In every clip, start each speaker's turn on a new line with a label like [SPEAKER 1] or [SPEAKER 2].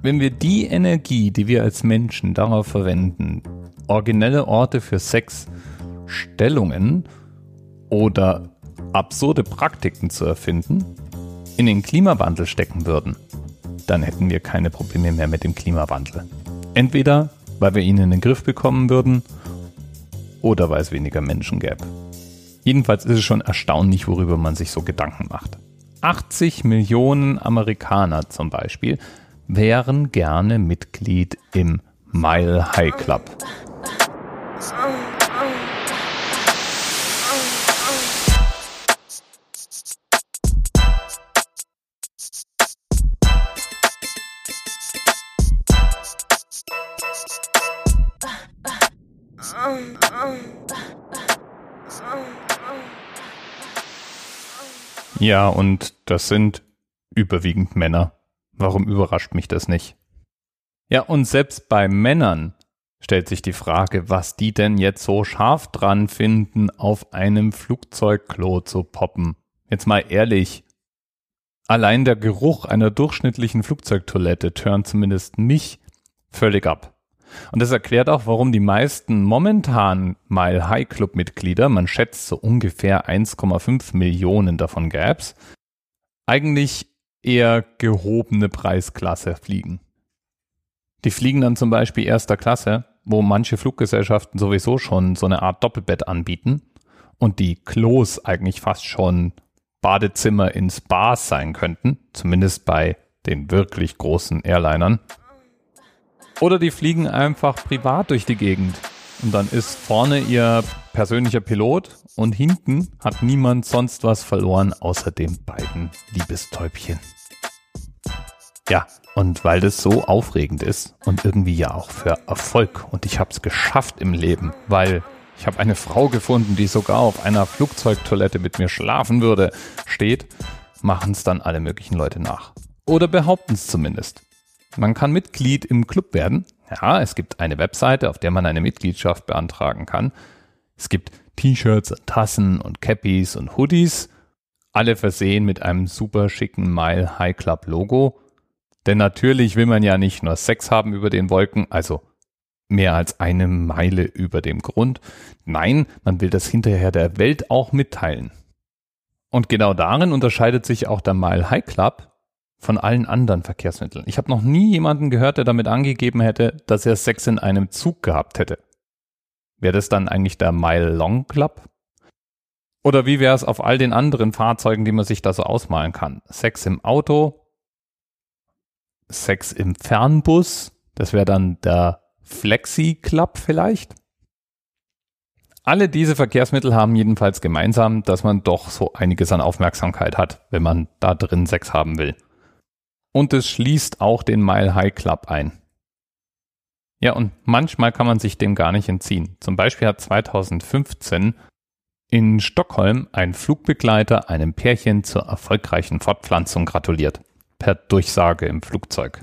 [SPEAKER 1] Wenn wir die Energie, die wir als Menschen darauf verwenden, originelle Orte für Sex, Stellungen oder absurde Praktiken zu erfinden, in den Klimawandel stecken würden, dann hätten wir keine Probleme mehr mit dem Klimawandel. Entweder weil wir ihn in den Griff bekommen würden oder weil es weniger Menschen gäbe. Jedenfalls ist es schon erstaunlich, worüber man sich so Gedanken macht. 80 Millionen Amerikaner zum Beispiel wären gerne Mitglied im Mile High Club. Ja, und das sind überwiegend Männer. Warum überrascht mich das nicht? Ja, und selbst bei Männern stellt sich die Frage, was die denn jetzt so scharf dran finden, auf einem Flugzeugklo zu poppen. Jetzt mal ehrlich. Allein der Geruch einer durchschnittlichen Flugzeugtoilette tönt zumindest mich völlig ab. Und das erklärt auch, warum die meisten momentan Mile High Club Mitglieder, man schätzt so ungefähr 1,5 Millionen davon gäb's, eigentlich eher gehobene Preisklasse fliegen. Die fliegen dann zum Beispiel erster Klasse, wo manche Fluggesellschaften sowieso schon so eine Art Doppelbett anbieten und die Klos eigentlich fast schon Badezimmer in Spas sein könnten, zumindest bei den wirklich großen Airlinern. Oder die fliegen einfach privat durch die Gegend. Und dann ist vorne ihr persönlicher Pilot und hinten hat niemand sonst was verloren außer den beiden Liebestäubchen. Ja, und weil das so aufregend ist und irgendwie ja auch für Erfolg und ich habe es geschafft im Leben, weil ich habe eine Frau gefunden, die sogar auf einer Flugzeugtoilette mit mir schlafen würde, steht, machen es dann alle möglichen Leute nach. Oder behaupten es zumindest. Man kann Mitglied im Club werden. Ja, es gibt eine Webseite, auf der man eine Mitgliedschaft beantragen kann. Es gibt T-Shirts, Tassen und Cappies und Hoodies, alle versehen mit einem super schicken Mile High Club Logo. Denn natürlich will man ja nicht nur Sex haben über den Wolken, also mehr als eine Meile über dem Grund. Nein, man will das hinterher der Welt auch mitteilen. Und genau darin unterscheidet sich auch der Mile High Club von allen anderen Verkehrsmitteln. Ich habe noch nie jemanden gehört, der damit angegeben hätte, dass er Sex in einem Zug gehabt hätte. Wäre das dann eigentlich der Mile Long Club? Oder wie wäre es auf all den anderen Fahrzeugen, die man sich da so ausmalen kann? Sex im Auto, Sex im Fernbus, das wäre dann der Flexi Club vielleicht. Alle diese Verkehrsmittel haben jedenfalls gemeinsam, dass man doch so einiges an Aufmerksamkeit hat, wenn man da drin Sex haben will. Und es schließt auch den Mile High Club ein. Ja, und manchmal kann man sich dem gar nicht entziehen. Zum Beispiel hat 2015 in Stockholm ein Flugbegleiter einem Pärchen zur erfolgreichen Fortpflanzung gratuliert. Per Durchsage im Flugzeug.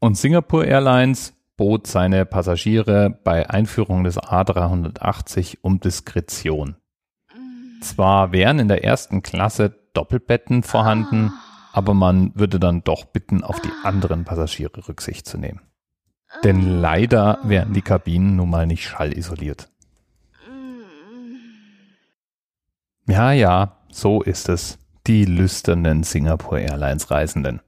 [SPEAKER 1] Und Singapore Airlines bot seine Passagiere bei Einführung des A380 um Diskretion. Zwar wären in der ersten Klasse Doppelbetten vorhanden, aber man würde dann doch bitten, auf die anderen Passagiere Rücksicht zu nehmen. Denn leider wären die Kabinen nun mal nicht schallisoliert. Ja, ja, so ist es. Die lüsternen Singapore Airlines Reisenden.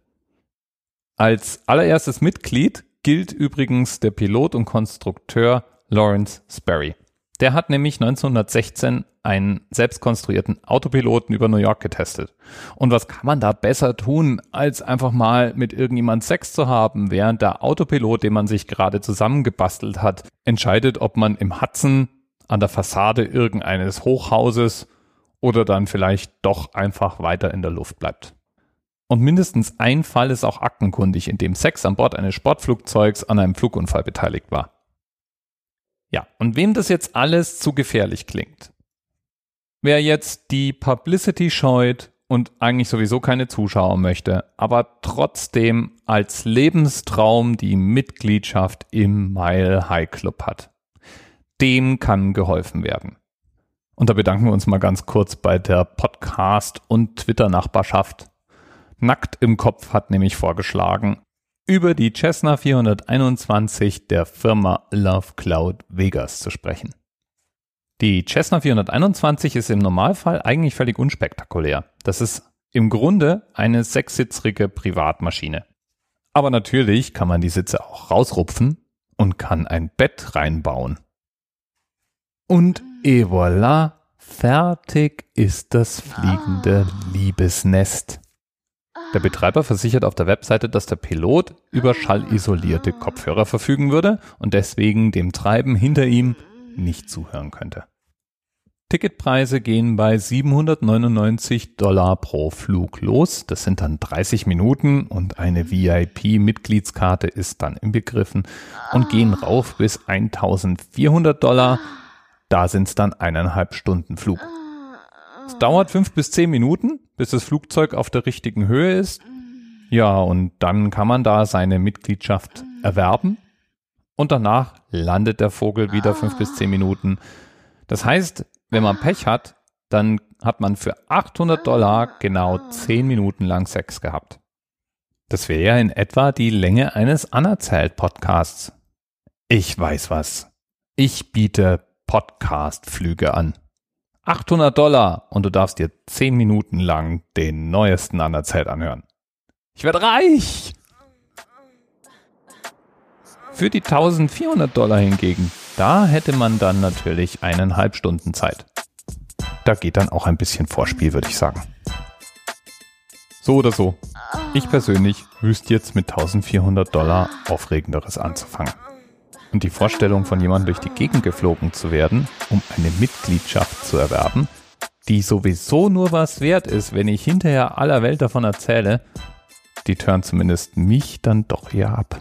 [SPEAKER 1] Als allererstes Mitglied gilt übrigens der Pilot und Konstrukteur Lawrence Sperry. Der hat nämlich 1916 einen selbstkonstruierten Autopiloten über New York getestet. Und was kann man da besser tun, als einfach mal mit irgendjemand Sex zu haben, während der Autopilot, den man sich gerade zusammengebastelt hat, entscheidet, ob man im Hudson an der Fassade irgendeines Hochhauses oder dann vielleicht doch einfach weiter in der Luft bleibt. Und mindestens ein Fall ist auch aktenkundig, in dem Sex an Bord eines Sportflugzeugs an einem Flugunfall beteiligt war. Ja, und wem das jetzt alles zu gefährlich klingt, wer jetzt die Publicity scheut und eigentlich sowieso keine Zuschauer möchte, aber trotzdem als Lebenstraum die Mitgliedschaft im Mile High Club hat, dem kann geholfen werden. Und da bedanken wir uns mal ganz kurz bei der Podcast- und Twitter-Nachbarschaft. Nackt im Kopf hat nämlich vorgeschlagen, über die Cessna 421 der Firma Love Cloud Vegas zu sprechen. Die Cessna 421 ist im Normalfall eigentlich völlig unspektakulär. Das ist im Grunde eine sechssitzrige Privatmaschine. Aber natürlich kann man die Sitze auch rausrupfen und kann ein Bett reinbauen. Und et voilà, fertig ist das fliegende Liebesnest. Der Betreiber versichert auf der Webseite, dass der Pilot über schallisolierte Kopfhörer verfügen würde und deswegen dem Treiben hinter ihm nicht zuhören könnte. Ticketpreise gehen bei 799 Dollar pro Flug los. Das sind dann 30 Minuten und eine VIP-Mitgliedskarte ist dann inbegriffen und gehen rauf bis 1400 Dollar. Da sind es dann eineinhalb Stunden Flug. Es dauert fünf bis zehn Minuten, bis das Flugzeug auf der richtigen Höhe ist. Ja, und dann kann man da seine Mitgliedschaft erwerben. Und danach landet der Vogel wieder fünf bis zehn Minuten. Das heißt, wenn man Pech hat, dann hat man für 800 Dollar genau 10 Minuten lang Sex gehabt. Das wäre ja in etwa die Länge eines Anerzählt-Podcasts. Ich weiß was. Ich biete Podcast-Flüge an. 800 Dollar und du darfst dir 10 Minuten lang den neuesten Anerzählt anhören. Ich werde reich! Für die 1400 Dollar hingegen da hätte man dann natürlich eineinhalb Stunden Zeit. Da geht dann auch ein bisschen Vorspiel, würde ich sagen. So oder so. Ich persönlich wüsste jetzt mit 1400 Dollar Aufregenderes anzufangen. Und die Vorstellung von jemandem durch die Gegend geflogen zu werden, um eine Mitgliedschaft zu erwerben, die sowieso nur was wert ist, wenn ich hinterher aller Welt davon erzähle, die turnt zumindest mich dann doch eher ab.